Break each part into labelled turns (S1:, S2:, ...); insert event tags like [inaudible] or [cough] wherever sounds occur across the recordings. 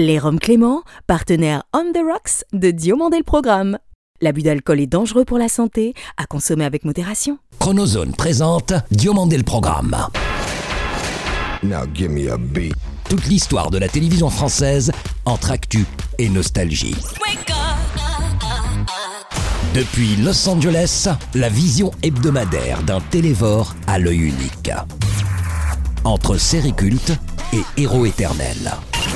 S1: Les Roms Clément, partenaire On the Rocks de Diomandé le Programme. L'abus d'alcool est dangereux pour la santé, à consommer avec modération.
S2: Chronozone présente Diomandé le Programme.
S3: Now give me a beat.
S2: Toute l'histoire de la télévision française entre actu et nostalgie. Depuis Los Angeles, la vision hebdomadaire d'un télévore à l'œil unique. Entre série culte et héros éternel.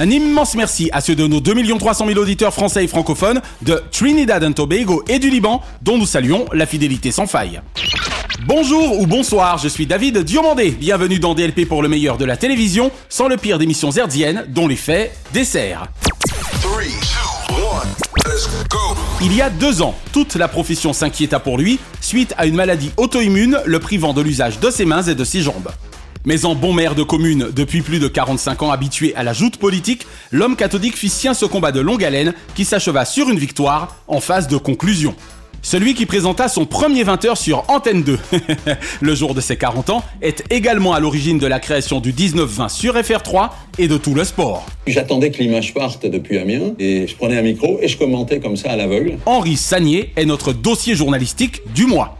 S4: Un immense merci à ceux de nos 2 300 000 auditeurs français et francophones de Trinidad and Tobago et du Liban, dont nous saluons la fidélité sans faille. Bonjour ou bonsoir, je suis David Diomandé. Bienvenue dans DLP pour le meilleur de la télévision, sans le pire d'émissions herdiennes, dont les faits desserts. Il y a deux ans, toute la profession s'inquiéta pour lui suite à une maladie auto-immune le privant de l'usage de ses mains et de ses jambes. Mais en bon maire de commune depuis plus de 45 ans habitué à la joute politique, l'homme catholique fit sien ce combat de longue haleine qui s'acheva sur une victoire en phase de conclusion. Celui qui présenta son premier 20h sur Antenne 2, [laughs] le jour de ses 40 ans, est également à l'origine de la création du 19-20 sur FR3 et de tout le sport.
S5: J'attendais que l'image parte depuis Amiens et je prenais un micro et je commentais comme ça à l'aveugle.
S4: Henri Sagnier est notre dossier journalistique du mois.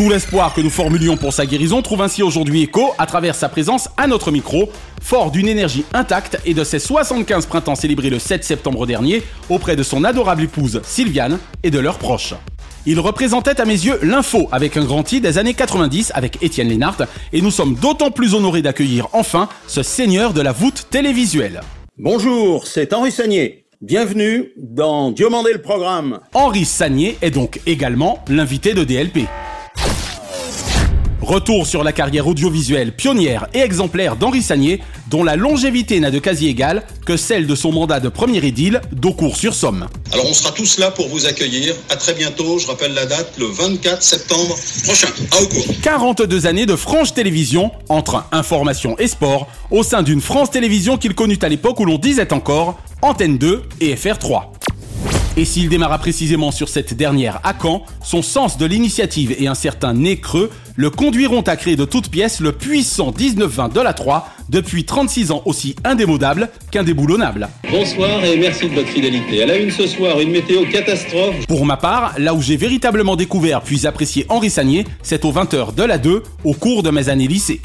S4: Tout l'espoir que nous formulions pour sa guérison trouve ainsi aujourd'hui écho à travers sa présence à notre micro, fort d'une énergie intacte et de ses 75 printemps célébrés le 7 septembre dernier auprès de son adorable épouse Sylviane et de leurs proches. Il représentait à mes yeux l'info avec un grand I des années 90 avec Étienne Lénart et nous sommes d'autant plus honorés d'accueillir enfin ce seigneur de la voûte télévisuelle.
S6: Bonjour, c'est Henri Sagnier. Bienvenue dans Diomandé le programme.
S4: Henri Sagnier est donc également l'invité de DLP. Retour sur la carrière audiovisuelle pionnière et exemplaire d'Henri Sagnier, dont la longévité n'a de quasi égal que celle de son mandat de premier édile d'Aucourt-sur-Somme.
S5: Alors on sera tous là pour vous accueillir. À très bientôt, je rappelle la date, le 24 septembre prochain, à Aucourt.
S4: 42 années de franche télévision entre information et sport au sein d'une France Télévisions qu'il connut à l'époque où l'on disait encore Antenne 2 et FR3. Et s'il démarra précisément sur cette dernière à Caen, son sens de l'initiative et un certain nez creux le conduiront à créer de toutes pièces le puissant 19-20 de la 3, depuis 36 ans aussi indémodable qu'indéboulonnable.
S7: Bonsoir et merci de votre fidélité. À la une ce soir, une météo catastrophe.
S4: Pour ma part, là où j'ai véritablement découvert puis apprécié Henri Sagnier, c'est aux 20h de la 2, au cours de mes années lycée.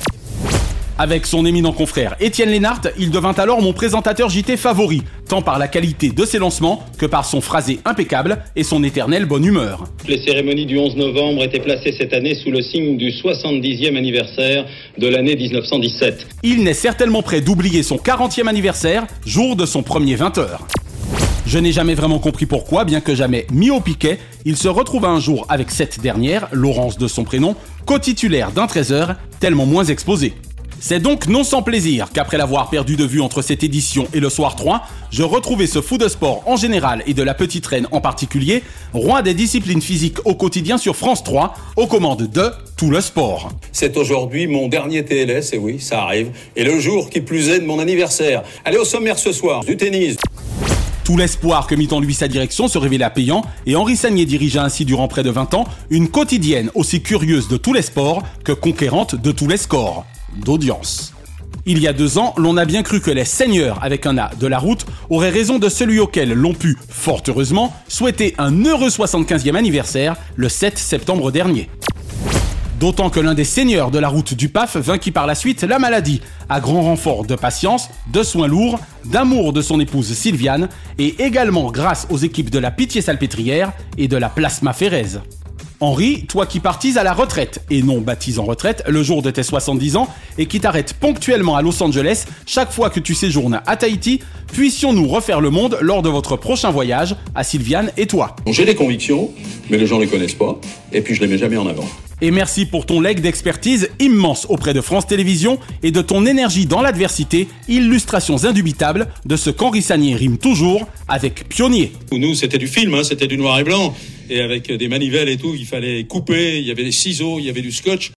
S4: Avec son éminent confrère Étienne Lénart, il devint alors mon présentateur JT favori, tant par la qualité de ses lancements que par son phrasé impeccable et son éternelle bonne humeur.
S7: Les cérémonies du 11 novembre étaient placées cette année sous le signe du 70e anniversaire de l'année 1917.
S4: Il n'est certainement prêt d'oublier son 40e anniversaire, jour de son premier 20h. Je n'ai jamais vraiment compris pourquoi, bien que jamais mis au piquet, il se retrouva un jour avec cette dernière, Laurence de son prénom, co-titulaire d'un 13h, tellement moins exposé. C'est donc non sans plaisir qu'après l'avoir perdu de vue entre cette édition et le soir 3, je retrouvais ce fou de sport en général et de la petite reine en particulier, roi des disciplines physiques au quotidien sur France 3, aux commandes de tout le sport.
S5: C'est aujourd'hui mon dernier TLS, et oui, ça arrive, et le jour qui plus est de mon anniversaire. Allez au sommaire ce soir, du tennis.
S4: Tout l'espoir que mit en lui sa direction se révéla payant et Henri Sagnier dirigea ainsi durant près de 20 ans une quotidienne aussi curieuse de tous les sports que conquérante de tous les scores d'audience. Il y a deux ans, l'on a bien cru que les seigneurs, avec un A de la route, auraient raison de celui auquel l'on pu, fort heureusement, souhaiter un heureux 75e anniversaire le 7 septembre dernier. D'autant que l'un des seigneurs de la route du PAF vainquit par la suite la maladie, à grand renfort de patience, de soins lourds, d'amour de son épouse Sylviane, et également grâce aux équipes de la Pitié Salpêtrière et de la Plasma Férèse. Henri, toi qui partis à la retraite, et non baptise en retraite, le jour de tes 70 ans, et qui t'arrêtes ponctuellement à Los Angeles chaque fois que tu séjournes à Tahiti, puissions-nous refaire le monde lors de votre prochain voyage à Sylviane et toi?
S5: J'ai des convictions, mais les gens ne les connaissent pas, et puis je les mets jamais en avant.
S4: Et merci pour ton leg d'expertise immense auprès de France Télévisions et de ton énergie dans l'adversité, illustrations indubitables de ce qu'Henri Sagnier rime toujours avec pionnier.
S5: Nous, c'était du film, hein, c'était du noir et blanc, et avec des manivelles et tout, il fallait couper, il y avait des ciseaux, il y avait du scotch.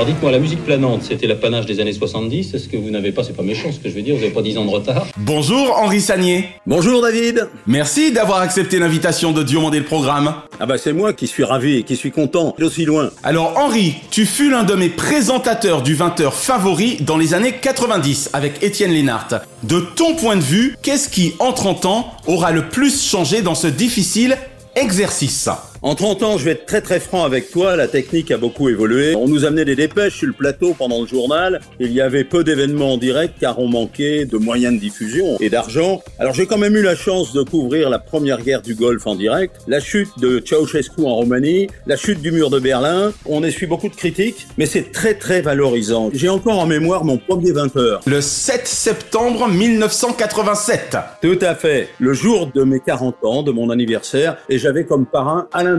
S5: Alors dites-moi, la musique planante, c'était l'apanage des années 70. Est-ce que vous n'avez pas, c'est pas méchant ce que je veux dire, vous n'avez pas 10 ans de retard
S4: Bonjour Henri Sagnier.
S6: Bonjour David.
S4: Merci d'avoir accepté l'invitation de Diomandé le programme.
S6: Ah bah c'est moi qui suis ravi et qui suis content d'aussi loin.
S4: Alors Henri, tu fus l'un de mes présentateurs du 20h favori dans les années 90 avec Étienne Lénart. De ton point de vue, qu'est-ce qui, en 30 ans, aura le plus changé dans ce difficile exercice?
S6: En 30 ans, je vais être très très franc avec toi, la technique a beaucoup évolué. On nous amenait des dépêches sur le plateau pendant le journal. Il y avait peu d'événements en direct car on manquait de moyens de diffusion et d'argent. Alors j'ai quand même eu la chance de couvrir la première guerre du Golfe en direct, la chute de Ceausescu en Roumanie, la chute du mur de Berlin. On essuie beaucoup de critiques, mais c'est très très valorisant. J'ai encore en mémoire mon premier 20 heures.
S4: Le 7 septembre 1987.
S6: Tout à fait. Le jour de mes 40 ans, de mon anniversaire, et j'avais comme parrain Alain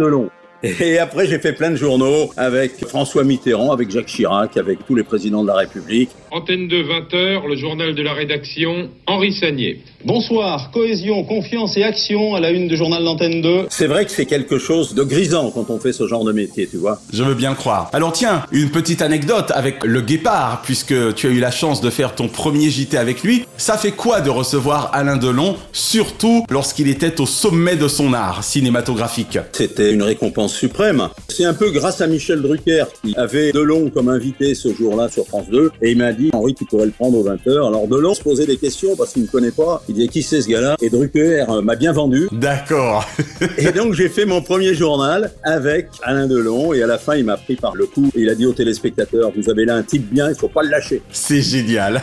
S6: Et après, j'ai fait plein de journaux avec François Mitterrand, avec Jacques Chirac, avec tous les présidents de la République.
S8: Antenne de 20h, le journal de la rédaction, Henri Sagnier.
S5: Bonsoir, cohésion, confiance et action à la une du journal d'Antenne 2.
S6: C'est vrai que c'est quelque chose de grisant quand on fait ce genre de métier, tu vois.
S4: Je veux bien le croire. Alors tiens, une petite anecdote avec le guépard, puisque tu as eu la chance de faire ton premier JT avec lui. Ça fait quoi de recevoir Alain Delon, surtout lorsqu'il était au sommet de son art cinématographique?
S6: C'était une récompense suprême. C'est un peu grâce à Michel Drucker qui avait Delon comme invité ce jour-là sur France 2 et il m'a dit Henri tu pourrais le prendre aux 20h. Alors Delon se posait des questions parce qu'il ne connaît pas. Il disait qui c'est ce gars-là? Et Drucker euh, m'a bien vendu.
S4: D'accord.
S6: Et donc j'ai fait mon premier journal avec Alain Delon et à la fin il m'a pris par le cou et il a dit aux téléspectateurs vous avez là un type bien, il faut pas le lâcher.
S4: C'est génial.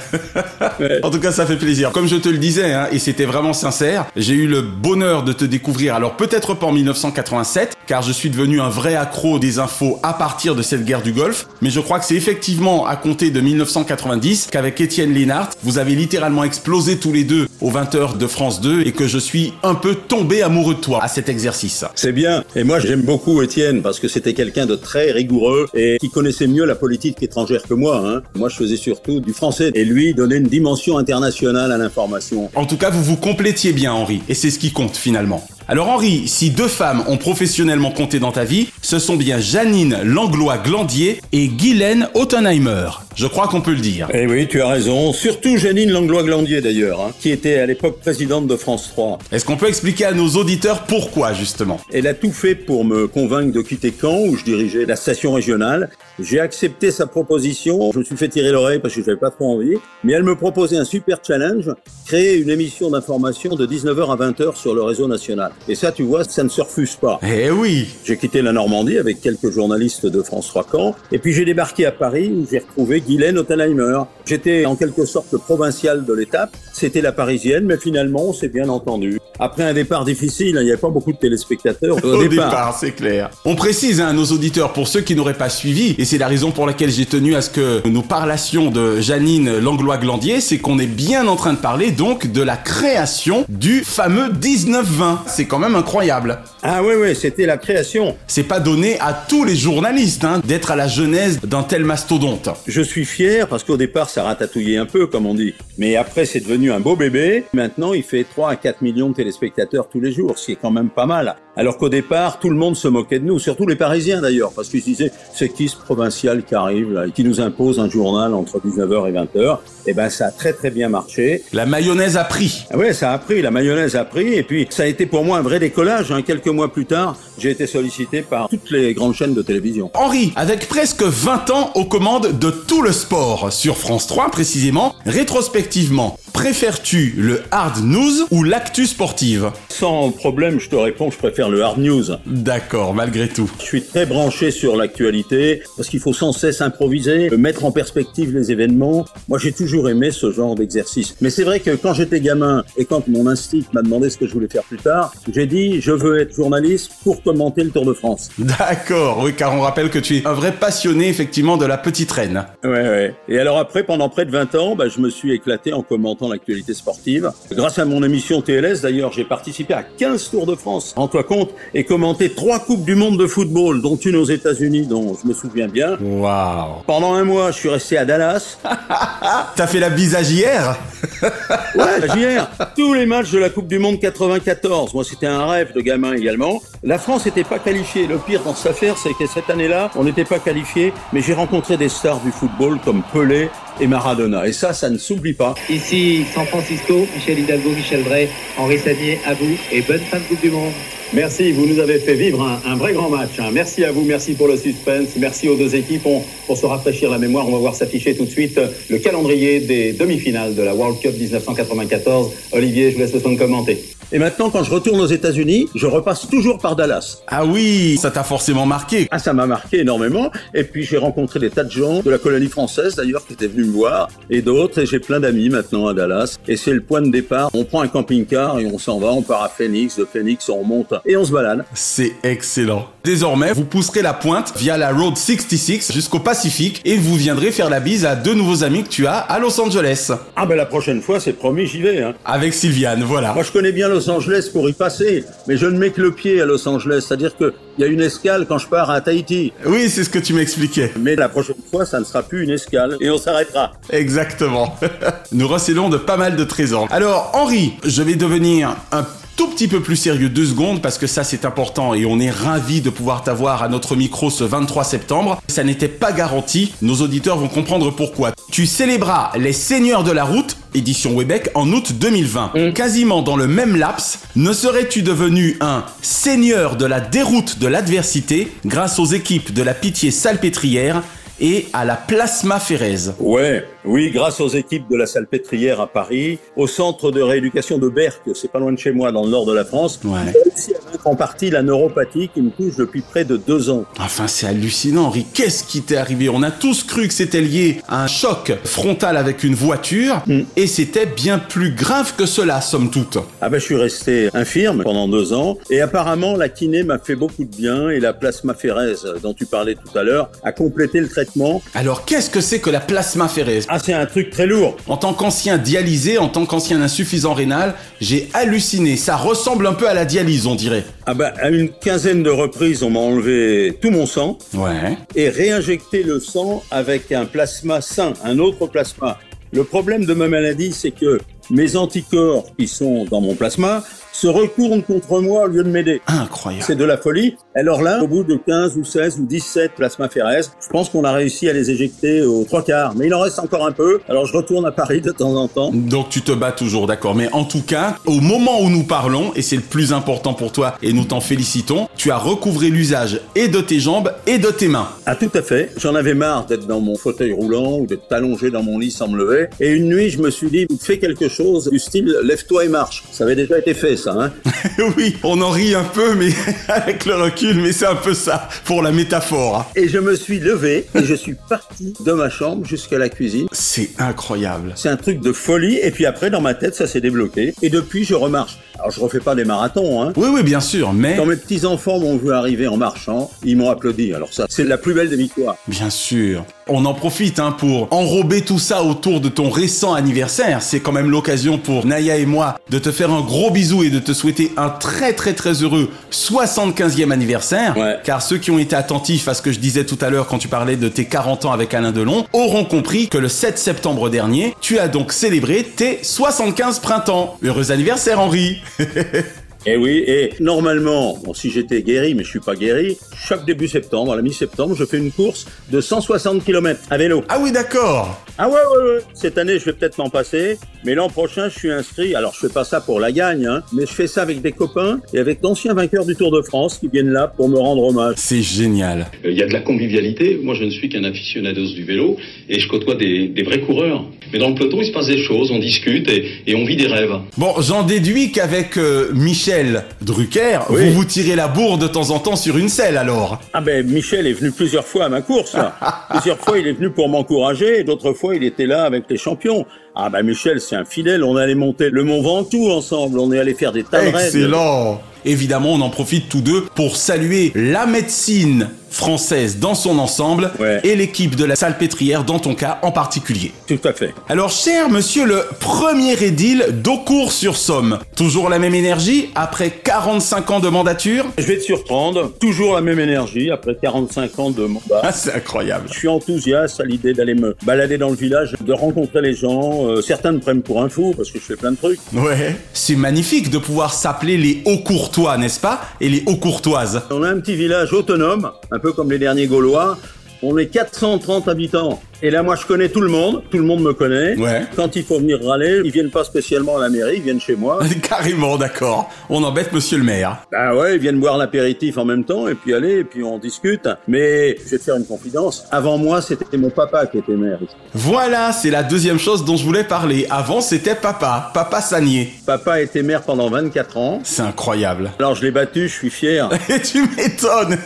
S6: Ouais.
S4: En tout cas, ça fait plaisir. Comme je te le disais, hein, et c'était vraiment sincère, j'ai eu le bonheur de te découvrir. Alors peut-être pas en 1987, car je suis devenu un vrai accro des infos à partir de cette guerre du Golfe, mais je crois que c'est effectivement à compter de 1990 qu'avec Étienne Lénart, vous avez littéralement explosé tous les deux aux 20h de France 2 et que je suis un peu tombé amoureux de toi à cet exercice.
S6: C'est bien. Et moi, j'aime beaucoup Étienne parce que c'était quelqu'un de très rigoureux et qui connaissait mieux la politique étrangère que moi. Hein. Moi, je faisais surtout du français et lui donnait une dimension internationale à l'information.
S4: En tout cas, vous vous complétiez bien, Henri, et c'est ce qui compte finalement. Alors Henri, si deux femmes ont professionnellement compté dans ta vie, ce sont bien Janine Langlois-Glandier et Guylaine Ottenheimer. Je crois qu'on peut le dire.
S6: Eh oui, tu as raison. Surtout Janine Langlois-Glandier d'ailleurs, hein, qui était à l'époque présidente de France 3.
S4: Est-ce qu'on peut expliquer à nos auditeurs pourquoi justement?
S6: Elle a tout fait pour me convaincre de quitter Caen, où je dirigeais la station régionale. J'ai accepté sa proposition. Je me suis fait tirer l'oreille parce que j'avais pas trop envie. Mais elle me proposait un super challenge, créer une émission d'information de 19h à 20h sur le réseau national. Et ça, tu vois, ça ne se refuse pas.
S4: Eh oui
S6: J'ai quitté la Normandie avec quelques journalistes de France 3 Caen. Et puis j'ai débarqué à Paris où j'ai retrouvé Guylaine Ottenheimer. J'étais en quelque sorte le provincial de l'étape. C'était la parisienne, mais finalement, on s'est bien entendu. Après un départ difficile, hein, il n'y avait pas beaucoup de téléspectateurs au,
S4: Au départ, c'est clair. On précise hein, à nos auditeurs, pour ceux qui n'auraient pas suivi, et c'est la raison pour laquelle j'ai tenu à ce que nous parlassions de Janine Langlois-Glandier, c'est qu'on est bien en train de parler donc de la création du fameux 19-20. C'est quand même incroyable.
S6: Ah oui, oui, c'était la création.
S4: C'est pas donné à tous les journalistes hein, d'être à la genèse d'un tel mastodonte.
S6: Je suis fier parce qu'au départ, ça ratatouillait un peu, comme on dit. Mais après, c'est devenu un beau bébé. Maintenant, il fait 3 à 4 millions de téléspectateurs tous les jours, ce qui est quand même pas mal. Alors qu'au départ, tout le monde se moquait de nous, surtout les Parisiens d'ailleurs, parce qu'ils disaient, c'est qui ce provincial qui arrive, là, et qui nous impose un journal entre 19h et 20h Eh ben, ça a très très bien marché.
S4: La mayonnaise a pris.
S6: Ah ouais, ça a pris, la mayonnaise a pris, et puis ça a été pour moi un vrai décollage. Hein. Quelques mois plus tard, j'ai été sollicité par toutes les grandes chaînes de télévision.
S4: Henri, avec presque 20 ans aux commandes de tout le sport, sur France 3 précisément, rétrospectivement, préfères-tu le hard news ou l'actu sportive
S6: Sans problème, je te réponds, je préfère le hard news.
S4: D'accord, malgré tout.
S6: Je suis très branché sur l'actualité parce qu'il faut sans cesse improviser, mettre en perspective les événements. Moi, j'ai toujours aimé ce genre d'exercice. Mais c'est vrai que quand j'étais gamin et quand mon instinct m'a demandé ce que je voulais faire plus tard, j'ai dit je veux être journaliste pour commenter le Tour de France.
S4: D'accord, oui, car on rappelle que tu es un vrai passionné effectivement de la petite reine.
S6: Ouais, ouais. Et alors après, pendant près de 20 ans, bah, je me suis éclaté en commentant l'actualité sportive. Grâce à mon émission TLS, d'ailleurs, j'ai participé à 15 Tours de France, rends-toi compte, et commenté trois Coupes du Monde de football, dont une aux États-Unis, dont je me souviens bien.
S4: Waouh
S6: Pendant un mois, je suis resté à Dallas. [laughs]
S4: T'as fait la bise à JR [laughs]
S6: Ouais, JR, tous les matchs de la Coupe du Monde 94, moi c'était un rêve de gamin également. La France n'était pas qualifiée. Le pire dans cette affaire, c'est que cette année-là, on n'était pas qualifié, mais j'ai rencontré des stars du football comme Pelé et Maradona. Et ça, ça ne s'oublie pas.
S9: Ici San Francisco, Michel Hidalgo, Michel Drey, Henri Sanier, à vous et bonne fin de Coupe du Monde.
S5: Merci, vous nous avez fait vivre un, un vrai grand match. hein. Merci à vous, merci pour le suspense, merci aux deux équipes. On- pour se rafraîchir la mémoire, on va voir s'afficher tout de suite euh, le calendrier des demi-finales de la World Cup 1994. Olivier, je vous laisse le soin de commenter.
S6: Et maintenant, quand je retourne aux États-Unis, je repasse toujours par Dallas.
S4: Ah oui, ça t'a forcément marqué.
S6: Ah, ça m'a marqué énormément. Et puis, j'ai rencontré des tas de gens de la colonie française, d'ailleurs, qui étaient venus me voir, et d'autres. Et j'ai plein d'amis maintenant à Dallas. Et c'est le point de départ. On prend un camping-car et on s'en va. On part à Phoenix. De Phoenix, on remonte et on se balade.
S4: C'est excellent. Désormais, vous pousserez la pointe via la Road 66 jusqu'au Pacifique et vous viendrez faire la bise à deux nouveaux amis que tu as à Los Angeles.
S6: Ah, ben la prochaine fois, c'est promis, j'y vais. Hein.
S4: Avec Sylviane, voilà.
S6: Moi, je connais bien Los Angeles pour y passer, mais je ne mets que le pied à Los Angeles. C'est-à-dire qu'il y a une escale quand je pars à Tahiti.
S4: Oui, c'est ce que tu m'expliquais.
S6: Mais la prochaine fois, ça ne sera plus une escale et on s'arrêtera.
S4: Exactement. [laughs] Nous recelons de pas mal de trésors. Alors, Henri, je vais devenir un tout petit peu plus sérieux deux secondes parce que ça c'est important et on est ravi de pouvoir t'avoir à notre micro ce 23 septembre. Ça n'était pas garanti, nos auditeurs vont comprendre pourquoi. Tu célébras les Seigneurs de la route, édition Webec, en août 2020. Quasiment dans le même laps, ne serais-tu devenu un seigneur de la déroute de l'adversité grâce aux équipes de la Pitié Salpêtrière et à la Plasma Ferrez
S6: Ouais, oui, grâce aux équipes de la Salpêtrière à Paris, au centre de rééducation de Berck, c'est pas loin de chez moi, dans le nord de la France,
S4: Ouais.
S6: j'ai réussi à vaincre en partie la neuropathie qui me touche depuis près de deux ans.
S4: Enfin, c'est hallucinant, Henri. Qu'est-ce qui t'est arrivé? On a tous cru que c'était lié à un choc frontal avec une voiture, et c'était bien plus grave que cela, somme toute.
S6: Ah ben, je suis resté infirme pendant deux ans, et apparemment, la kiné m'a fait beaucoup de bien, et la plasmaphérèse dont tu parlais tout à l'heure a complété le traitement.
S4: Alors, qu'est-ce que c'est que la plasmaphérèse
S6: Ah, c'est un truc très lourd.
S4: En tant qu'ancien dialysé, en tant qu'ancien insuffisant rénal, j'ai halluciné. Ça ressemble un peu à la dialyse, on dirait.
S6: Ah ben, à une quinzaine de reprises, on m'a enlevé tout mon sang,
S4: Ouais.
S6: et réinjecter le sang avec un plasma sain, un autre plasma. Le problème de ma maladie, c'est que mes anticorps qui sont dans mon plasma se retournent contre moi au lieu de m'aider.
S4: Incroyable.
S6: C'est de la folie. Alors là, au bout de 15 ou 16 ou 17 plasmaphéreses, je pense qu'on a réussi à les éjecter aux trois quarts. Mais il en reste encore un peu. Alors je retourne à Paris de temps en temps.
S4: Donc tu te bats toujours, d'accord. Mais en tout cas, au moment où nous parlons, et c'est le plus important pour toi, et nous t'en félicitons, tu as recouvré l'usage et de tes jambes et de tes mains.
S6: Ah tout à fait. J'en avais marre d'être dans mon fauteuil roulant ou d'être allongé dans mon lit sans me lever. Et une nuit, je me suis dit, fais quelque chose du style lève-toi et marche. Ça avait déjà été fait, ça. Hein [laughs]
S4: oui, on en rit un peu, mais [laughs] avec le recul, mais c'est un peu ça, pour la métaphore. hein.
S6: et je me suis levé et je suis parti de ma chambre jusqu'à la cuisine.
S4: C'est incroyable.
S6: C'est un truc de folie. Et puis après, dans ma tête, ça s'est débloqué. Et depuis, je remarche. Alors je refais pas des marathons, hein.
S4: Oui, oui, bien sûr, mais...
S6: Quand mes petits-enfants m'ont vu arriver en marchant, ils m'ont applaudi. Alors ça, c'est la plus belle des victoires.
S4: Bien sûr. On en profite hein, pour enrober tout ça autour de ton récent anniversaire. C'est quand même l'occasion pour Naya et moi de te faire un gros bisou et de te souhaiter un très très très heureux 75e anniversaire.
S6: Ouais.
S4: Car ceux qui ont été attentifs à ce que je disais tout à l'heure quand tu parlais de tes 40 ans avec Alain Delon auront compris que le 7 septembre dernier, tu as donc célébré tes 75 printemps. Heureux anniversaire Henri [laughs]
S6: Et oui, et normalement, bon, si j'étais guéri, mais je suis pas guéri, chaque début septembre, à la mi-septembre, je fais une course de 160 km à vélo.
S4: Ah oui d'accord
S6: Ah ouais, ouais, ouais. Cette année, je vais peut-être m'en passer, mais l'an prochain, je suis inscrit. Alors, je fais pas ça pour la gagne, hein, mais je fais ça avec des copains et avec d'anciens vainqueurs du Tour de France qui viennent là pour me rendre hommage.
S4: C'est génial.
S5: Euh, Il y a de la convivialité. Moi, je ne suis qu'un aficionados du vélo et je côtoie des, des vrais coureurs. Mais dans le peloton, il se passe des choses, on discute et, et on vit des rêves.
S4: Bon, j'en déduis qu'avec euh, Michel Drucker,
S6: Oui.
S4: vous vous tirez la bourre de temps en temps sur une selle alors.
S6: Ah ben, Michel est venu plusieurs fois à ma course. [laughs] plusieurs fois, il est venu pour m'encourager d'autres fois, il était là avec les champions. Ah ben, Michel, c'est un fidèle. On allait monter le Mont Ventoux ensemble. On est allé faire des tas de.
S4: Excellent Évidemment, on en profite tous deux pour saluer la médecine française dans son ensemble
S6: Ouais.
S4: et l'équipe de la Salpêtrière dans ton cas en particulier.
S6: Tout à fait.
S4: Alors, cher monsieur le premier édile d'Aucourt-sur-Somme, toujours la même énergie après 45 ans de mandature?
S6: Je vais te surprendre. Toujours la même énergie après 45 ans de mandat.
S4: Ah, [laughs] c'est incroyable.
S6: Je suis enthousiaste à l'idée d'aller me balader dans le village, de rencontrer les gens, euh, certains me prennent pour un fou parce que je fais plein de trucs.
S4: Ouais. C'est magnifique de pouvoir s'appeler les hauts courtois, n'est-ce pas? Et les hauts courtoises.
S6: On a un petit village autonome, un peu comme les derniers Gaulois. On est 430 habitants. Et là, moi, je connais tout le monde. Tout le monde me connaît.
S4: Ouais.
S6: Quand il faut venir râler, ils viennent pas spécialement à la mairie, ils viennent chez moi. [laughs]
S4: Carrément, d'accord. On embête monsieur le maire.
S6: Bah ouais, ils viennent boire l'apéritif en même temps, et puis aller, et puis on discute. Mais je vais te faire une confidence. Avant moi, c'était mon papa qui était maire. ici.
S4: Voilà, c'est la deuxième chose dont je voulais parler. Avant, c'était papa, papa Sagnier.
S6: Papa était maire pendant 24 ans.
S4: C'est incroyable.
S6: Alors je l'ai battu, je suis fier. [laughs]
S4: Et tu m'étonnes.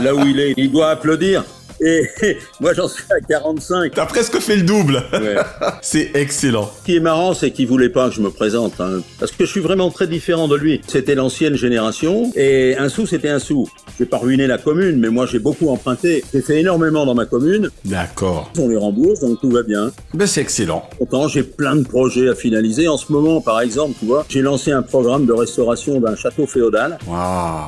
S6: Là où il est, il doit applaudir. Et [laughs] moi, j'en suis à 45.
S4: T'as presque fait le double.
S6: Ouais. [laughs]
S4: C'est excellent.
S6: Ce qui est marrant, c'est qu'il voulait pas que je me présente, hein, parce que je suis vraiment très différent de lui. C'était l'ancienne génération, et un sou, c'était un sou. J'ai pas ruiné la commune, mais moi, j'ai beaucoup emprunté. J'ai fait énormément dans ma commune.
S4: D'accord.
S6: On les rembourse, donc tout va bien.
S4: Ben c'est excellent.
S6: Pourtant, j'ai plein de projets à finaliser. En ce moment, par exemple, tu vois, j'ai lancé un programme de restauration d'un château féodal.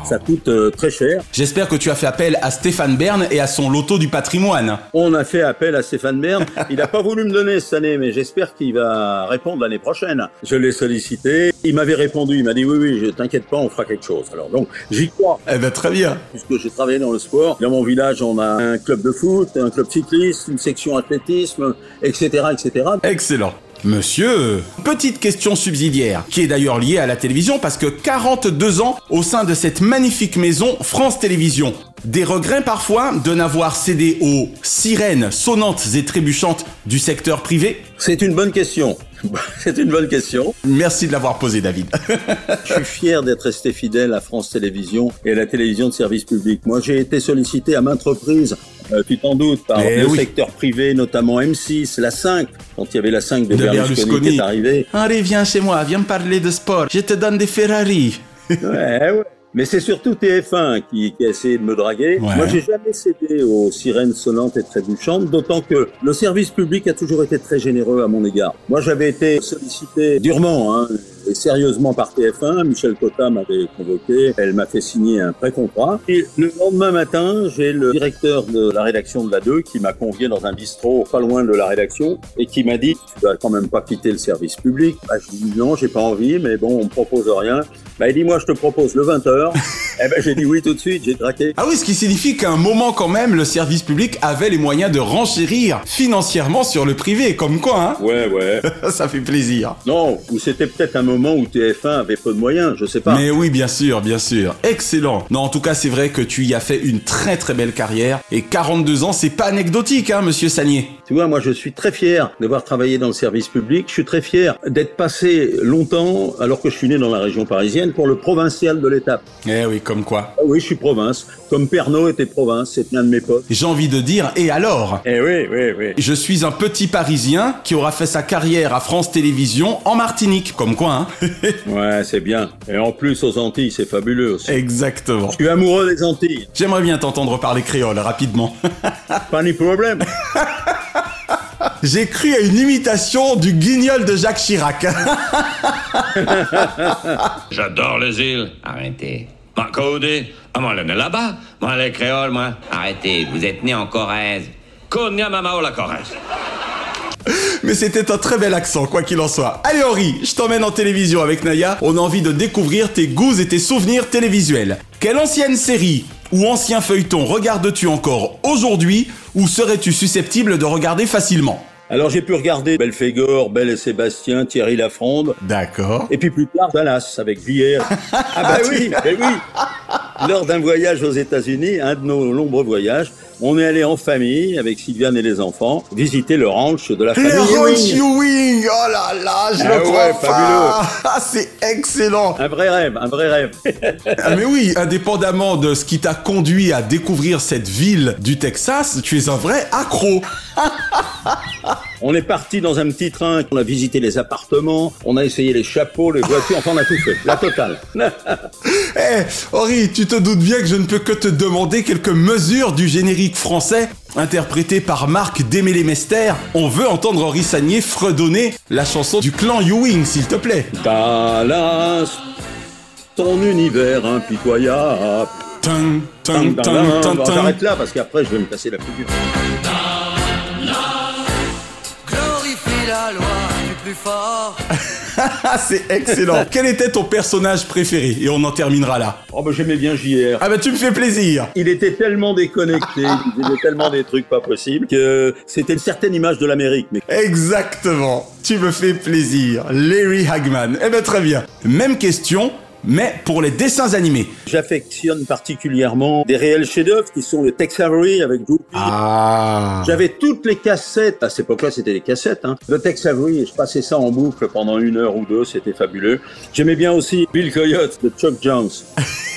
S6: Ça coûte euh, très cher.
S4: J'espère que tu as fait appel à Stéphane Bern et à son loto du patrimoine.
S6: On a fait appel à Stéphane Bern. Il n'a pas [laughs] voulu me donner cette année, mais j'espère qu'il va répondre l'année prochaine. Je l'ai sollicité. Il m'avait répondu. Il m'a dit oui, oui, je t'inquiète pas, on fera quelque chose. Alors donc, j'y crois.
S4: Eh ben très bien.
S6: Puisque j'ai travaillé dans le sport. Dans mon village, on a un club de foot, un club cycliste, une section athlétisme, etc., etc.
S4: Excellent. Monsieur, petite question subsidiaire, qui est d'ailleurs liée à la télévision parce que 42 ans au sein de cette magnifique maison France Télévisions. Des regrets parfois de n'avoir cédé aux sirènes sonnantes et trébuchantes du secteur privé?
S6: C'est une bonne question. [laughs] C'est une bonne question.
S4: Merci de l'avoir posé David. [laughs]
S6: Je suis fier d'être resté fidèle à France Télévisions et à la télévision de service public. Moi, j'ai été sollicité à maintes reprises, euh, tu t'en doutes, par
S4: Eh
S6: le
S4: oui.
S6: secteur privé, notamment M6, la 5, quand il y avait la 5 de,
S4: De
S6: Berlusconi,
S4: Berlusconi.
S6: qui est arrivée.
S4: Allez, viens chez moi, viens me parler de sport. Je te donne des Ferrari.
S6: Ouais, ouais. Mais c'est surtout TF1 qui, qui a essayé de me draguer.
S4: Ouais.
S6: Moi, j'ai jamais cédé aux sirènes sonnantes et trébuchantes, d'autant que le service public a toujours été très généreux à mon égard. Moi, j'avais été sollicité durement, hein, et sérieusement par TF1. Michel Cotta m'avait convoqué. Elle m'a fait signer un pré-contrat. Et le lendemain matin, j'ai le directeur de la rédaction de la 2 qui m'a convié dans un bistrot pas loin de la rédaction et qui m'a dit, tu dois quand même pas quitter le service public. Bah, je dis non, j'ai pas envie, mais bon, on me propose rien. Bah, il dit, moi, je te propose le 20h. [laughs] eh ben, j'ai dit oui tout de suite, j'ai craqué.
S4: Ah oui, ce qui signifie qu'à un moment quand même, le service public avait les moyens de renchérir financièrement sur le privé, comme quoi,
S6: Ouais, ouais.
S4: hein [laughs] Ça fait plaisir.
S6: Non, ou c'était peut-être un moment où TF1 avait peu de moyens, je sais pas.
S4: Mais oui, bien sûr, bien sûr. Excellent. Non, en tout cas, c'est vrai que tu y as fait une très très belle carrière. Et 42 ans, c'est pas anecdotique, hein, monsieur Sagnier.
S6: Tu vois, moi, je suis très fier d'avoir travaillé dans le service public. Je suis très fier d'être passé longtemps, alors que je suis né dans la région parisienne, pour le provincial de l'étape.
S4: Eh oui, comme quoi.
S6: Ah oui, je suis province. Comme Pernod était province, c'est un de mes potes.
S4: J'ai envie de dire, et alors?
S6: Eh oui, oui, oui.
S4: Je suis un petit Parisien qui aura fait sa carrière à France Télévisions en Martinique, comme quoi, hein [laughs]
S6: Ouais, c'est bien. Et en plus, aux Antilles, c'est fabuleux aussi.
S4: Exactement.
S6: Je suis amoureux des Antilles.
S4: J'aimerais bien t'entendre parler créole rapidement. [laughs]
S6: Pas ni problème.
S4: J'ai cru à une imitation du guignol de Jacques Chirac. [laughs]
S10: J'adore les îles.
S11: Arrêtez.
S10: Ma codé. Ah, moi, le là-bas. Moi, les créoles, moi.
S11: Arrêtez, vous êtes né en Corrèze.
S10: Konya Mamao, la Corrèze.
S4: Mais c'était un très bel accent, quoi qu'il en soit. Allez Henri, je t'emmène en télévision avec Naya. On a envie de découvrir tes goûts et tes souvenirs télévisuels. Quelle ancienne série ou ancien feuilleton regardes-tu encore aujourd'hui ou serais-tu susceptible de regarder facilement?
S6: Alors j'ai pu regarder Belphégor, Belle et Sébastien, Thierry Lafronde,
S4: D'accord.
S6: et puis plus tard Dallas avec Villiers. [laughs] ah bah oui, eh oui. Lors d'un voyage aux États-Unis, un de nos nombreux voyages, on est allé en famille avec Sylviane et les enfants visiter le ranch de la famille.
S4: Le Ranch
S6: Ewing.
S4: Oh là là, je
S6: Ah
S4: le crois
S6: ouais,
S4: pas Ah, c'est excellent
S6: Un vrai rêve, un vrai rêve.
S4: Ah mais oui, indépendamment de ce qui t'a conduit à découvrir cette ville du Texas, tu es un vrai accro [laughs]
S6: On est parti dans un petit train, on a visité les appartements, on a essayé les chapeaux, les voitures, enfin on a tout fait, la totale. [laughs]
S4: Eh, Henri, tu te doutes bien que je ne peux que te demander quelques mesures du générique français interprété par Marc Desmélé-Mester. On veut entendre Henri Sagnier fredonner la chanson du clan Ewing, s'il te plaît.
S6: Dallas, ton univers impitoyable. Bon,
S4: tum.
S6: J'arrête là parce qu'après je vais me casser la figure.
S12: Plus plus fort.
S4: Ah, c'est excellent. Quel était ton personnage préféré? Et on en terminera là.
S6: Oh bah j'aimais bien JR.
S4: Ah bah tu me fais plaisir.
S6: Il était tellement déconnecté, il disait tellement des trucs pas possibles que c'était une certaine image de l'Amérique. Mais
S4: Exactement. Tu me fais plaisir. Larry Hagman. Eh ben très bien. Même question, mais pour les dessins animés.
S6: j'affectionne particulièrement des réels chefs-d'œuvre qui sont le Tex Avery avec Droopy.
S4: Ah.
S6: J'avais toutes les cassettes. À cette époque-là, c'était des cassettes. Hein. Le Tex Avery, et je passais ça en boucle pendant une heure ou deux. C'était fabuleux. J'aimais bien aussi Bill Coyote de Chuck Jones.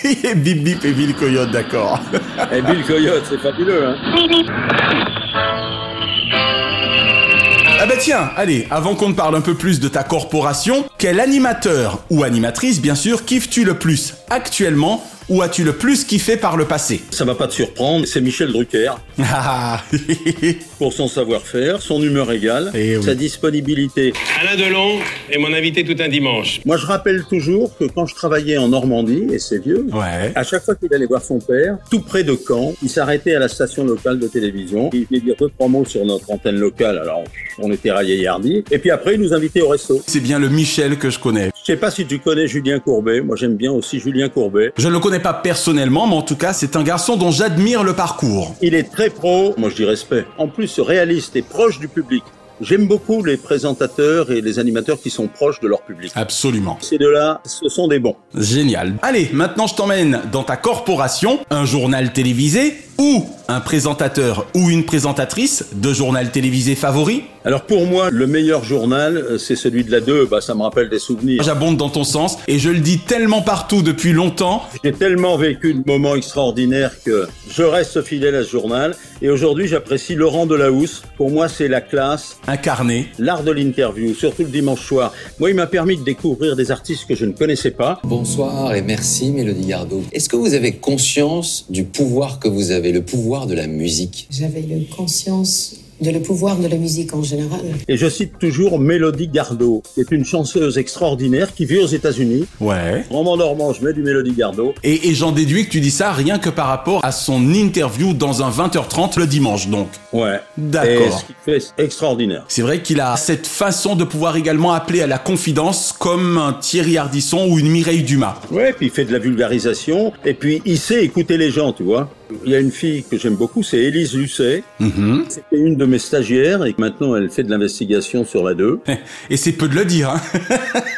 S4: Et [laughs] Bip Bip et Bill Coyote, d'accord.
S6: Et Bill Coyote, c'est fabuleux. Hein.
S4: Ah bah tiens, allez, avant qu'on ne parle un peu plus de ta corporation, quel animateur ou animatrice, bien sûr, kiffes-tu le plus actuellement ou as-tu le plus kiffé par le passé?
S6: Ça va pas te surprendre, c'est Michel Drucker.
S4: Ah, [laughs]
S6: Pour son savoir-faire, son humeur égale,
S4: Eh oui.
S6: sa disponibilité.
S8: Alain Delon est mon invité tout un dimanche.
S6: Moi, je rappelle toujours que quand je travaillais en Normandie, et c'est vieux,
S4: ouais.
S6: à chaque fois qu'il allait voir son père, tout près de Caen, il s'arrêtait à la station locale de télévision. Il venait dire deux, trois mots sur notre antenne locale. Alors, on était raillés Et puis après, il nous invitait au resto.
S4: C'est bien le Michel que je connais.
S6: Je sais pas si tu connais Julien Courbet. Moi, j'aime bien aussi Julien Courbet.
S4: Je ne le connais pas personnellement, mais en tout cas, c'est un garçon dont j'admire le parcours.
S6: Il est très pro. Moi, je dis respect. En plus, réaliste et proche du public. J'aime beaucoup les présentateurs et les animateurs qui sont proches de leur public.
S4: Absolument.
S6: Ces deux-là, ce sont des bons.
S4: Génial. Allez, maintenant je t'emmène dans ta corporation, un journal télévisé ou un présentateur ou une présentatrice de journal télévisé favori.
S6: Alors pour moi, le meilleur journal, euh, c'est celui de la 2. Bah, ça me rappelle des souvenirs.
S4: J'abonde dans ton sens et je le dis tellement partout depuis longtemps.
S6: J'ai tellement vécu de moments extraordinaires que je reste fidèle à ce journal. Et aujourd'hui, j'apprécie Laurent Delahousse. Pour moi, c'est la classe.
S4: Incarné.
S6: L'art de l'interview, surtout le dimanche soir. Moi, il m'a permis de découvrir des artistes que je ne connaissais pas.
S13: Bonsoir et merci Mélodie Gardot. Est-ce que vous avez conscience du pouvoir que vous avez, le pouvoir de la musique
S14: J'avais le conscience de le pouvoir de la musique en général.
S6: Et je cite toujours Mélodie Gardot, qui est une chanteuse extraordinaire qui vit aux États-Unis.
S4: Ouais.
S6: En m'endormant, je mets du Mélodie Gardot.
S4: Et, et j'en déduis que tu dis ça rien que par rapport à son interview dans un 20h30 le dimanche, donc.
S6: Ouais. Et
S4: D'accord.
S6: ce qu'il fait, c'est extraordinaire.
S4: C'est vrai qu'il a cette façon de pouvoir également appeler à la confidence comme un Thierry Ardisson ou une Mireille Dumas.
S6: Ouais, puis il fait de la vulgarisation. Et puis, il sait écouter les gens, tu vois. Il y a une fille que j'aime beaucoup, c'est Élise Lucet.
S4: Mhm.
S6: C'était une de mes stagiaires et maintenant elle fait de l'investigation sur la 2. [laughs]
S4: Et c'est peu de le dire, hein.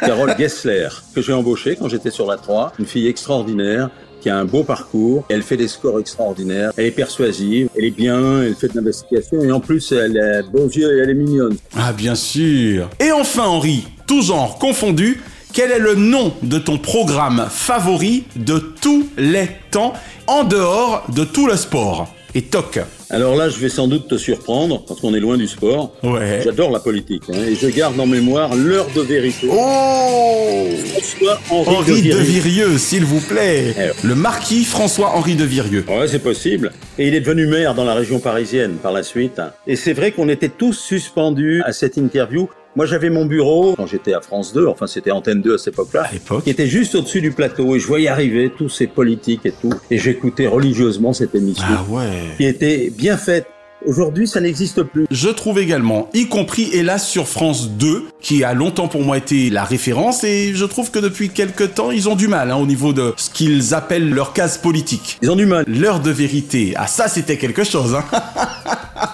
S4: [laughs]
S6: Carole Gessler, que j'ai embauchée quand j'étais sur la 3. Une fille extraordinaire qui a un beau parcours, elle fait des scores extraordinaires, elle est persuasive, elle est bien, elle fait de l'investigation et en plus elle a beaux yeux et elle est mignonne.
S4: Ah, bien sûr. Et enfin, Henri, tout genre confondu, quel est le nom de ton programme favori de tous les temps, en dehors de tout le sport? Et toc.
S6: Alors là, je vais sans doute te surprendre, parce qu'on est loin du sport.
S4: Ouais.
S6: J'adore la politique, hein, et je garde en mémoire l'heure de vérité.
S4: Oh
S6: François Henri,
S4: Henri
S6: de
S4: de
S6: Virieu.
S4: Virieux, s'il vous plaît.
S6: Eh.
S4: Le marquis François-Henri de Virieux.
S6: Ouais, c'est possible. Et il est devenu maire dans la région parisienne par la suite. Et c'est vrai qu'on était tous suspendus à cette interview. Moi, j'avais mon bureau quand j'étais à France 2, enfin c'était Antenne 2 à cette époque-là,
S4: À l'époque.
S6: qui était juste au-dessus du plateau et je voyais arriver tous ces politiques et tout. Et j'écoutais religieusement cette émission
S4: Ah ouais.
S6: qui était bien faite. Aujourd'hui, ça n'existe plus.
S4: Je trouve également, y compris hélas sur France 2, qui a longtemps pour moi été la référence, et je trouve que depuis quelques temps, ils ont du mal hein, au niveau de ce qu'ils appellent leur case politique.
S6: Ils ont du mal.
S4: L'heure de vérité, ah ça c'était quelque chose, hein. [laughs]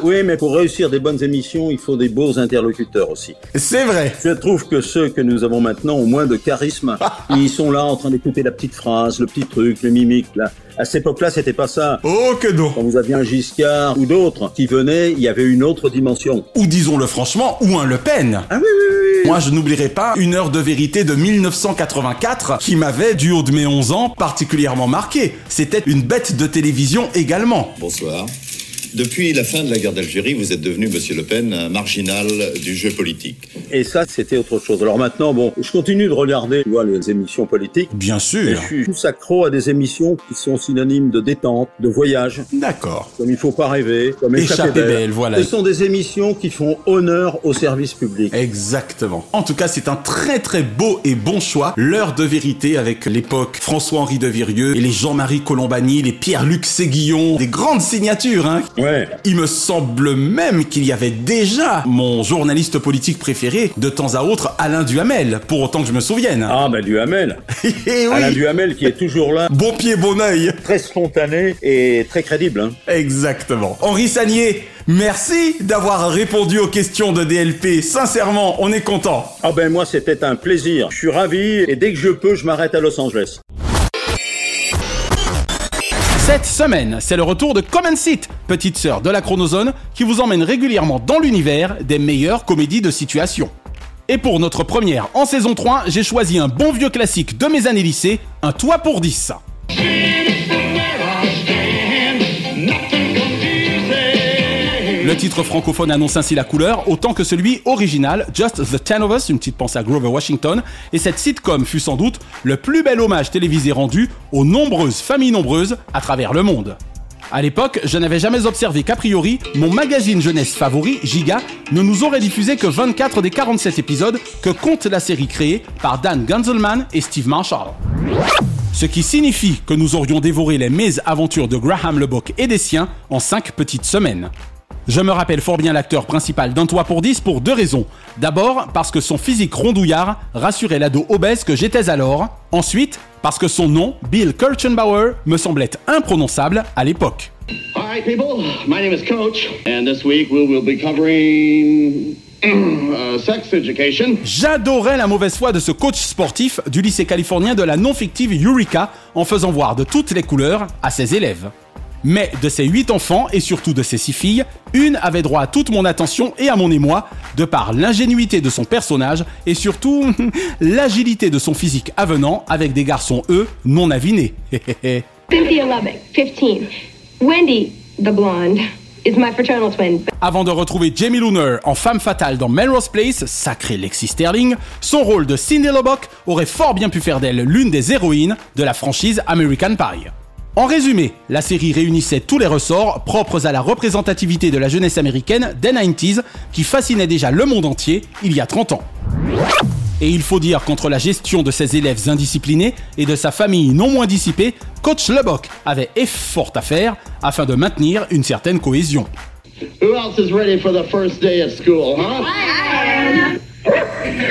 S6: Oui, mais pour réussir des bonnes émissions, il faut des beaux interlocuteurs aussi.
S4: C'est vrai.
S6: Je trouve que ceux que nous avons maintenant ont moins de charisme. Ils sont là en train d'écouter la petite phrase, le petit truc, le mimique. Là. À cette époque-là, c'était pas ça.
S4: Oh que non.
S6: Quand vous aviez un Giscard ou d'autres qui venaient, il y avait une autre dimension.
S4: Ou disons-le franchement, ou un Le Pen.
S6: Ah oui, oui, oui, oui.
S4: Moi, je n'oublierai pas une heure de vérité de 1984 qui m'avait, du haut de mes 11 ans, particulièrement marqué. C'était une bête de télévision également.
S15: Bonsoir. Depuis la fin de la guerre d'Algérie, vous êtes devenu, Monsieur Le Pen, un marginal du jeu politique.
S6: Et ça, c'était autre chose. Alors maintenant, bon, je continue de regarder tu vois, les émissions politiques.
S4: Bien
S6: Et
S4: sûr.
S6: je suis plus accro à des émissions qui sont synonymes de détente, de voyage,
S4: D'accord.
S6: comme il faut pas rêver, comme échapper
S4: belle, voilà.
S6: Ce sont des émissions qui font honneur au service public.
S4: Exactement. En tout cas, c'est un très très beau et bon choix. L'heure de vérité avec l'époque François-Henri de Virieux et les Jean-Marie Colombani, les Pierre-Luc Séguillon, des grandes signatures, hein.
S6: Ouais.
S4: Il me semble même qu'il y avait déjà mon journaliste politique préféré de temps à autre, Alain Duhamel, pour autant que je me souvienne.
S6: Ah ben Duhamel. [laughs]
S4: Eh oui.
S6: Alain Duhamel qui est toujours là,
S4: Bon pied, bon oeil.
S6: très spontané et très crédible. hein.
S4: Exactement. Henri Sagnier, merci d'avoir répondu aux questions de DLP. Sincèrement, on est content.
S6: Ah ben moi c'était un plaisir. Je suis ravi et dès que je peux, je m'arrête à Los Angeles.
S4: Cette semaine, c'est le retour de Common Seat, petite sœur de la chronozone, qui vous emmène régulièrement dans l'univers des meilleures comédies de situation. Et pour notre première en saison 3, j'ai choisi un bon vieux classique de mes années lycée, Un toit pour 10. Le titre francophone annonce ainsi la couleur, autant que celui original, Just the Ten of Us, une petite pensée à Grover Washington, et cette sitcom fut sans doute le plus bel hommage télévisé rendu aux nombreuses familles nombreuses à travers le monde. À l'époque, je n'avais jamais observé qu'a priori, mon magazine jeunesse favori, Giga, ne nous aurait diffusé que 24 des 47 épisodes que compte la série créée par Dan Gunzelman et Steve Marshall. Ce qui signifie que nous aurions dévoré les mésaventures de Graham Lebock et des siens en 5 petites semaines. Je me rappelle fort bien l'acteur principal d'un toit pour 10 pour deux raisons. D'abord, parce que son physique rondouillard rassurait l'ado obèse que j'étais alors. Ensuite, parce que son nom, Bill Kirchenbauer, me semblait imprononçable à l'époque.
S12: People. My name is Coach, and this week we will be covering uh, sex education.
S4: J'adorais la mauvaise foi de ce coach sportif du lycée californien de la non-fictive Eureka en faisant voir de toutes les couleurs à ses élèves. Mais de ses huit enfants et surtout de ses six filles, une avait droit à toute mon attention et à mon émoi, de par l'ingénuité de son personnage et surtout [laughs] l'agilité de son physique avenant avec des garçons, eux, non avinés. [laughs]
S16: Cynthia Lubbock, 15. Wendy, the blonde, is my fraternal twin.
S4: Avant de retrouver Jamie Looner en femme fatale dans Melrose Place, sacré Lexi Sterling, son rôle de Cindy Lubbock aurait fort bien pu faire d'elle l'une des héroïnes de la franchise American Pie. En résumé, la série réunissait tous les ressorts propres à la représentativité de la jeunesse américaine des 90s qui fascinait déjà le monde entier il y a 30 ans. Et il faut dire qu'entre la gestion de ses élèves indisciplinés et de sa famille non moins dissipée, Coach Lebock avait fort à faire afin de maintenir une certaine cohésion.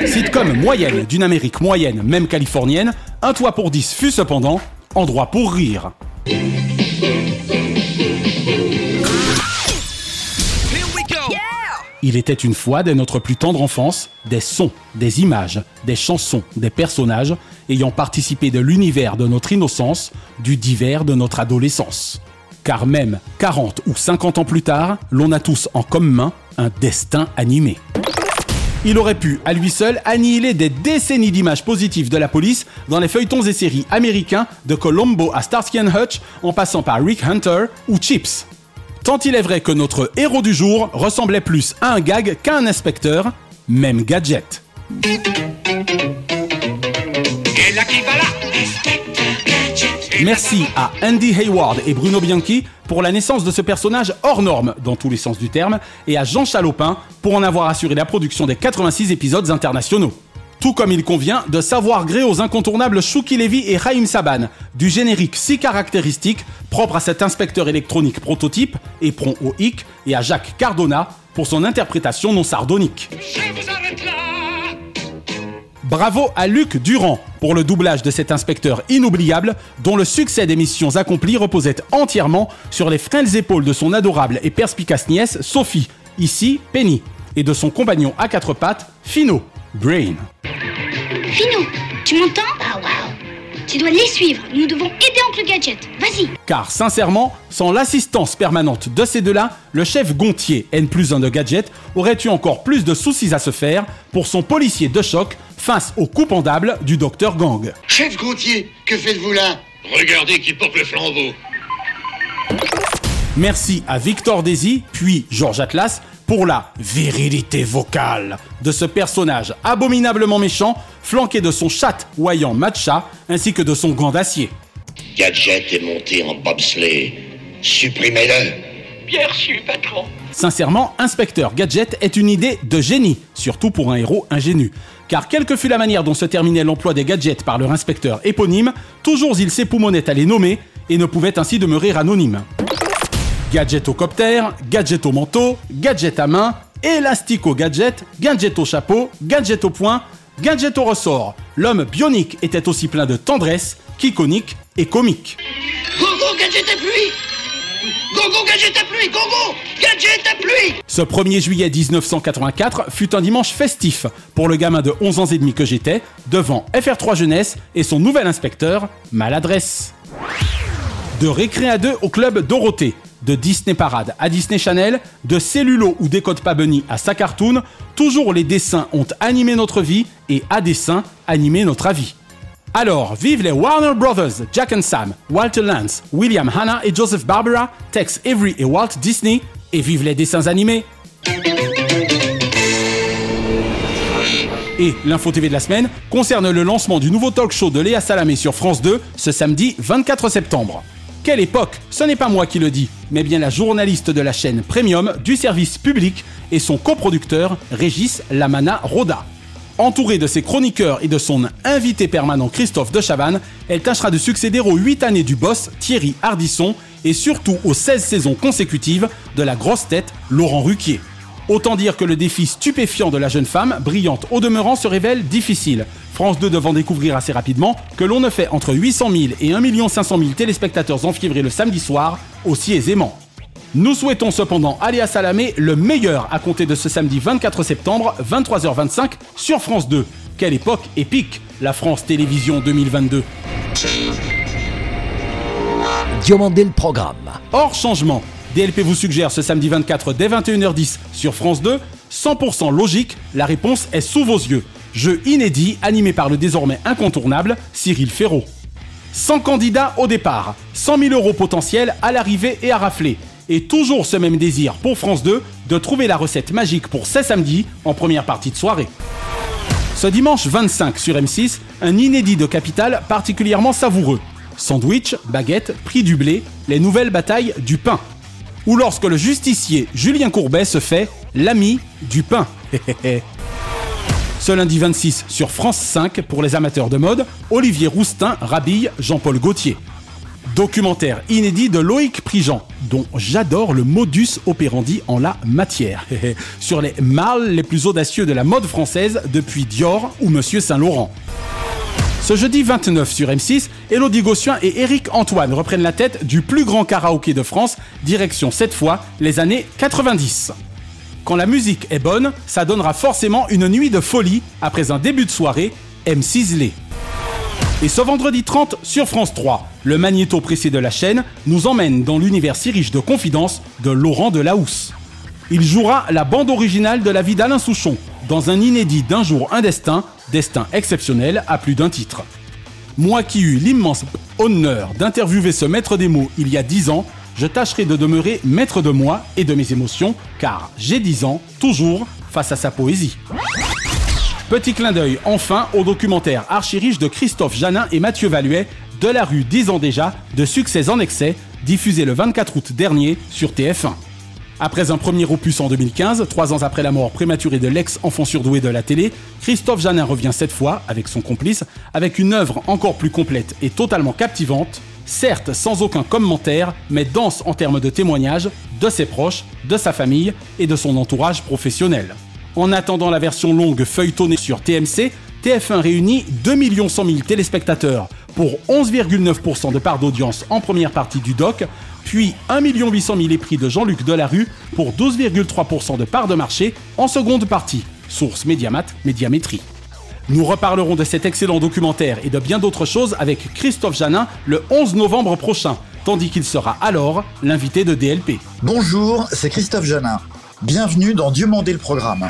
S4: Sitcom moyenne d'une Amérique moyenne, même californienne, Un toit pour 10 fut cependant endroit pour rire. Il était une fois, dès notre plus tendre enfance, des sons, des images, des chansons, des personnages ayant participé de l'univers de notre innocence, du divers de notre adolescence. Car même 40 ou 50 ans plus tard, l'on a tous en commun un destin animé. Il aurait pu, à lui seul, annihiler des décennies d'images positives de la police dans les feuilletons et séries américains de Colombo à Starsky Hutch, en passant par Rick Hunter ou Chips. Tant il est vrai que notre héros du jour ressemblait plus à un gag qu'à un inspecteur, même gadget. Merci à Andy Hayward et Bruno Bianchi pour la naissance de ce personnage hors norme dans tous les sens du terme et à Jean Chalopin pour en avoir assuré la production des 86 épisodes internationaux. Tout comme il convient de savoir gré aux incontournables Shuki Levy et Raïm Saban, du générique si caractéristique propre à cet inspecteur électronique prototype, éperon au hic, et à Jacques Cardona pour son interprétation non sardonique. Bravo à Luc Durand pour le doublage de cet inspecteur inoubliable dont le succès des missions accomplies reposait entièrement sur les frêles épaules de son adorable et perspicace nièce Sophie, ici Penny, et de son compagnon à quatre pattes, Fino, Brain.
S17: Fino, tu m'entends Ah wow. Tu dois les suivre. Nous devons aider Oncle Gadget. Vas-y.
S4: Car sincèrement, sans l'assistance permanente de ces deux-là, le chef Gontier, N plus 1 de Gadget, aurait eu encore plus de soucis à se faire pour son policier de choc face au coup pendable du docteur Gang.
S18: Chef Gontier, que faites-vous là?
S10: Regardez qui porte le flambeau.
S4: Merci à Victor Desi, puis Georges Atlas, pour la virilité vocale de ce personnage abominablement méchant, flanqué de son chat voyant matcha ainsi que de son gant d'acier.
S18: Gadget est monté en bobsleigh. Supprimez-le.
S19: Bien reçu, patron.
S4: Sincèrement, Inspecteur Gadget est une idée de génie, surtout pour un héros ingénu. Car quelle que fût la manière dont se terminait l'emploi des gadgets par leur inspecteur éponyme, toujours il s'époumonnait à les nommer et ne pouvait ainsi demeurer anonyme. Gadget au copter, gadget au manteau, gadget à main, élastique au gadget, gadget au chapeau, gadget au poing, gadget au ressort. L'homme bionique était aussi plein de tendresse qu'iconique et comique.
S18: Gogo, gadget à pluie Gogo, gadget à pluie Gogo, gadget à pluie
S4: Ce 1er juillet 1984 fut un dimanche festif pour le gamin de 11 ans et demi que j'étais, devant FR3 Jeunesse et son nouvel inspecteur, Maladresse. De Récré à 2 au club Dorothée, de Disney Parade à Disney Channel, de Cellulo ou Décode pas Bunny à sa cartoon, toujours les dessins ont animé notre vie et à dessin animé notre avis. Alors, vive les Warner Brothers, Jack and Sam, Walter Lance, William Hanna et Joseph Barbera, Tex Avery et Walt Disney, et vive les dessins animés. Et l'info TV de la semaine concerne le lancement du nouveau talk show de Léa Salamé sur France 2 ce samedi 24 septembre. Quelle époque? Ce n'est pas moi qui le dis, mais bien la journaliste de la chaîne Premium du service public et son coproducteur Régis Lamana Roda. Entourée de ses chroniqueurs et de son invité permanent Christophe de Chavannes, elle tâchera de succéder aux 8 années du boss Thierry Hardisson et surtout aux 16 saisons consécutives de la grosse tête Laurent Ruquier. Autant dire que le défi stupéfiant de la jeune femme, brillante au demeurant, se révèle difficile. France 2 devant découvrir assez rapidement que l'on ne fait entre 800 000 et 1 500 000 téléspectateurs enfiévrés le samedi soir aussi aisément. Nous souhaitons cependant à Léa Salamé le meilleur à compter de ce samedi 24 septembre, 23h25 sur France 2. Quelle époque épique, la France Télévision 2022.
S2: Diomandé le programme.
S4: Hors changement, DLP vous suggère ce samedi 24 dès 21h10 sur France 2, 100% logique, la réponse est sous vos yeux. Jeu inédit animé par le désormais incontournable Cyril Ferraud. 100 candidats au départ, 100 000 euros potentiels à l'arrivée et à rafler. Et toujours ce même désir pour France 2 de trouver la recette magique pour ce samedi en première partie de soirée. Ce dimanche 25 sur M6, un inédit de Capital particulièrement savoureux. Sandwich, baguette, prix du blé, les nouvelles batailles du pain. Ou lorsque le justicier Julien Courbet se fait l'ami du pain. [laughs] Ce lundi 26 sur France 5 pour les amateurs de mode, Olivier Roustin rabille Jean-Paul Gaultier. Documentaire inédit de Loïc Prigent, dont j'adore le modus operandi en la matière, [laughs] sur les mâles les plus audacieux de la mode française depuis Dior ou Monsieur Saint-Laurent. Ce jeudi 29 sur M6, Elodie Gossuin et Eric Antoine reprennent la tête du plus grand karaoké de France, direction cette fois les années 90. Quand la musique est bonne, ça donnera forcément une nuit de folie après un début de soirée M6 Et ce vendredi 30 sur France 3, le magnéto pressé de la chaîne nous emmène dans l'univers si riche de confidences de Laurent Delahousse. Il jouera la bande originale de la vie d'Alain Souchon dans un inédit d'un jour un destin, destin exceptionnel à plus d'un titre. Moi qui eus l'immense honneur d'interviewer ce maître des mots il y a 10 ans, je tâcherai de demeurer maître de moi et de mes émotions, car j'ai 10 ans, toujours, face à sa poésie. Petit clin d'œil enfin au documentaire archi-riche de Christophe Janin et Mathieu Valuet, De la rue 10 ans déjà, de succès en excès, diffusé le 24 août dernier sur TF1. Après un premier opus en 2015, trois ans après la mort prématurée de l'ex-enfant surdoué de la télé, Christophe Janin revient cette fois, avec son complice, avec une œuvre encore plus complète et totalement captivante, certes sans aucun commentaire, mais dense en termes de témoignages de ses proches, de sa famille et de son entourage professionnel. En attendant la version longue feuilletonnée sur TMC, TF1 réunit 2 100 000 téléspectateurs pour 11,9% de part d'audience en première partie du doc, puis 1 800 000 épris de Jean-Luc Delarue pour 12,3% de part de marché en seconde partie. Source Mediamat, Médiamétrie. Nous reparlerons de cet excellent documentaire et de bien d'autres choses avec Christophe Janin le 11 novembre prochain, tandis qu'il sera alors l'invité de DLP.
S19: Bonjour, c'est Christophe Janin. Bienvenue dans Dieu mandé le programme.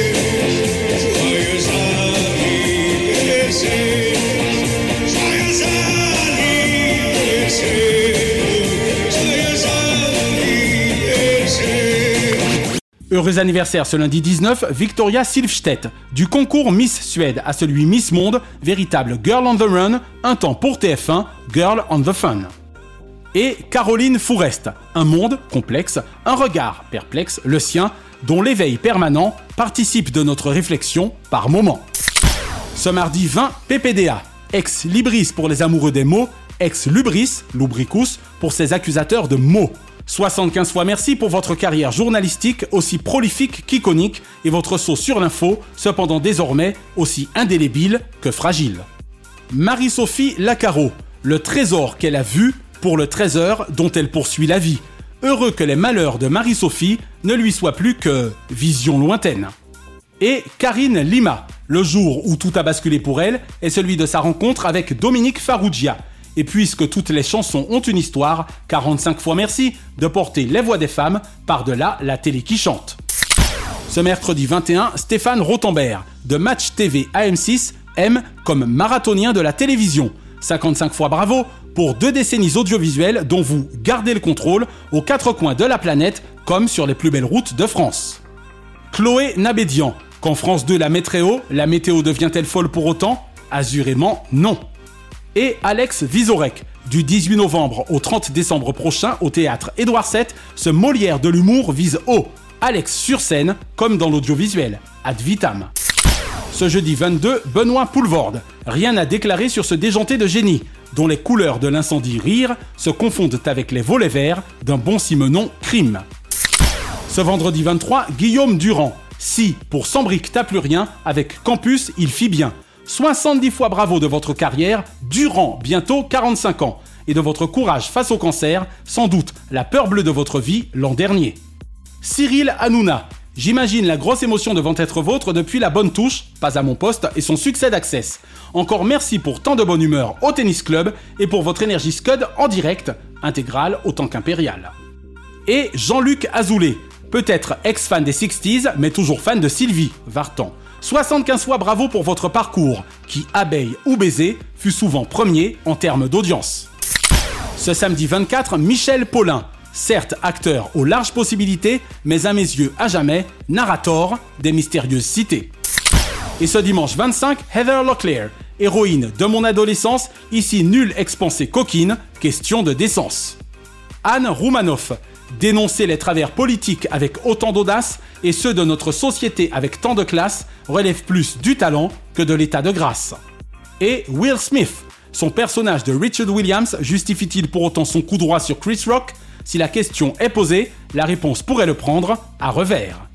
S4: Heureux anniversaire ce lundi 19, Victoria Silvstedt, du concours Miss Suède à celui Miss Monde, véritable Girl on the Run, un temps pour TF1, Girl on the Fun. Et Caroline Fourest, un monde complexe, un regard perplexe, le sien, dont l'éveil permanent participe de notre réflexion par moments. Ce mardi 20, PPDA, ex libris pour les amoureux des mots, ex lubris, lubricus, pour ses accusateurs de mots. 75 fois merci pour votre carrière journalistique aussi prolifique qu'iconique et votre saut sur l'info, cependant désormais aussi indélébile que fragile. Marie-Sophie Lacaro, le trésor qu'elle a vu pour le trésor dont elle poursuit la vie. Heureux que les malheurs de Marie-Sophie ne lui soient plus que vision lointaine. Et Karine Lima, le jour où tout a basculé pour elle est celui de sa rencontre avec Dominique Farrugia, et puisque toutes les chansons ont une histoire, 45 fois merci de porter les voix des femmes par-delà la télé qui chante. Ce mercredi 21, Stéphane Rothenberg, de Match TV AM6, M comme marathonien de la télévision. 55 fois bravo pour deux décennies audiovisuelles dont vous gardez le contrôle aux quatre coins de la planète comme sur les plus belles routes de France. Chloé Nabédian, quand France 2 la met très haut, la météo devient-elle folle pour autant? Azurément non et Alex Vizorek. Du 18 novembre au 30 décembre prochain au théâtre Édouard VII, ce Molière de l'humour vise haut. Alex sur scène, comme dans l'audiovisuel. Ad vitam. Ce jeudi 22, Benoît Poulvorde. Rien à déclarer sur ce déjanté de génie, dont les couleurs de l'incendie rire se confondent avec les volets verts d'un bon Simenon crime. Ce vendredi 23, Guillaume Durand. Si, pour Sans briques t'as plus rien, avec Campus, il fit bien. 70 fois bravo de votre carrière durant bientôt 45 ans et de votre courage face au cancer, sans doute la peur bleue de votre vie l'an dernier. Cyril Hanouna, j'imagine la grosse émotion devant être vôtre depuis la bonne touche, pas à mon poste, et son succès d'Access. Encore merci pour tant de bonne humeur au tennis club et pour votre énergie Scud en direct, intégrale autant qu'impériale. Et Jean-Luc Azoulay, peut-être ex-fan des 60s, mais toujours fan de Sylvie Vartan. 75 fois bravo pour votre parcours, qui, abeille ou baiser, fut souvent premier en termes d'audience. Ce samedi 24, Michel Paulin, certes acteur aux larges possibilités, mais à mes yeux à jamais, narrator des mystérieuses cités. Et ce dimanche 25, Heather Locklear, héroïne de mon adolescence, ici nulle expensée coquine, question de décence. Anne Roumanoff, dénoncer les travers politiques avec autant d'audace et ceux de notre société avec tant de classe relève plus du talent que de l'état de grâce. Et Will Smith, son personnage de Richard Williams justifie-t-il pour autant son coup droit sur Chris Rock? Si la question est posée, la réponse pourrait le prendre à revers.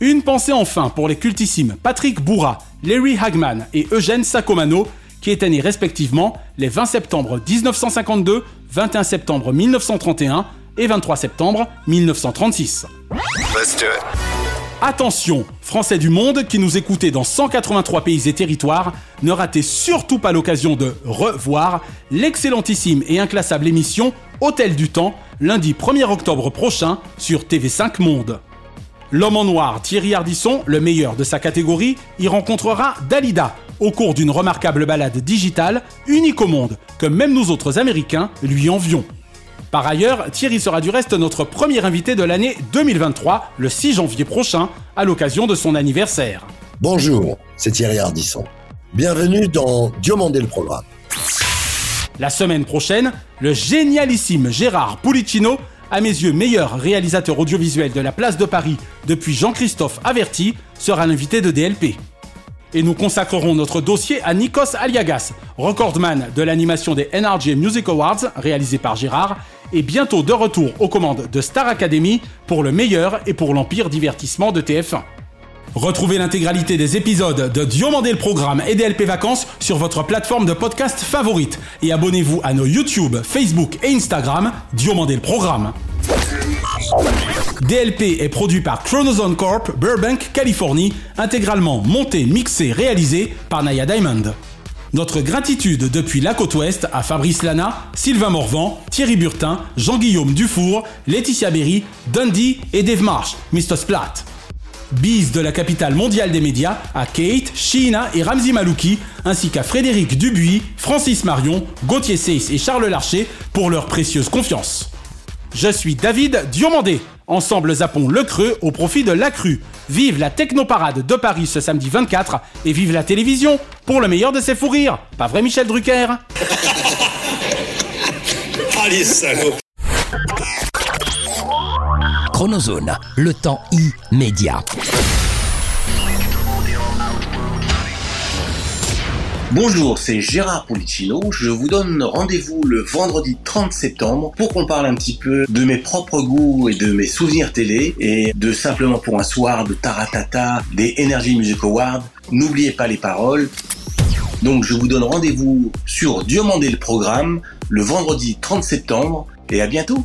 S4: Une pensée enfin pour les cultissimes Patrick Bourra, Larry Hagman et Eugène Sacomano, qui étaient nés respectivement les 20 septembre 1952, 21 septembre 1931 et 23 septembre 1936. Attention, Français du monde qui nous écoutez dans 183 pays et territoires, ne ratez surtout pas l'occasion de revoir l'excellentissime et inclassable émission Hôtel du Temps, lundi 1er octobre prochain sur TV5 Monde. L'homme en noir Thierry Ardisson, le meilleur de sa catégorie, y rencontrera Dalida au cours d'une remarquable balade digitale unique au monde, que même nous autres Américains lui envions. Par ailleurs, Thierry sera du reste notre premier invité de l'année 2023, le 6 janvier prochain, à l'occasion de son anniversaire.
S20: Bonjour, c'est Thierry Ardisson. Bienvenue dans Diomandé le programme.
S4: La semaine prochaine, le génialissime Gérard Pulicino, à mes yeux meilleur réalisateur audiovisuel de la place de Paris depuis Jean-Christophe Averti, sera l'invité de DLP. Et nous consacrerons notre dossier à Nikos Aliagas, recordman de l'animation des NRJ Music Awards réalisé par Gérard, et bientôt de retour aux commandes de Star Academy pour le meilleur et pour l'empire divertissement de TF1. Retrouvez l'intégralité des épisodes de Diomandé le Programme et DLP Vacances sur votre plateforme de podcast favorite et abonnez-vous à nos YouTube, Facebook et Instagram Diomandé le Programme. DLP est produit par Chronozone Corp, Burbank, Californie, intégralement monté, mixé, réalisé par Naya Diamond. Notre gratitude depuis la côte ouest à Fabrice Lana, Sylvain Morvan, Thierry Burtin, Jean-Guillaume Dufour, Laetitia Berry, Dundee et Dave Marsh, Mr. Splat. Bise de la capitale mondiale des médias à Kate, Sheena et Ramzi Malouki, ainsi qu'à Frédéric Dubuis, Francis Marion, Gauthier Seyss et Charles Larcher pour leur précieuse confiance. Je suis David Diomandé. Ensemble, zappons le creux au profit de la crue. Vive la technoparade de Paris ce samedi 24 et vive la télévision pour le meilleur de ses fous rires. Pas vrai, Michel Drucker? [laughs]
S20: Allez,
S2: Chronozone, le temps immédiat.
S21: Bonjour, c'est Gérard Policino. Je vous donne rendez-vous le vendredi 30 septembre pour qu'on parle un petit peu de mes propres goûts et de mes souvenirs télé et de simplement pour un soir de taratata des Energy Music Awards. N'oubliez pas les paroles. Donc je vous donne rendez-vous sur Diomandé le programme le vendredi 30 septembre et à bientôt.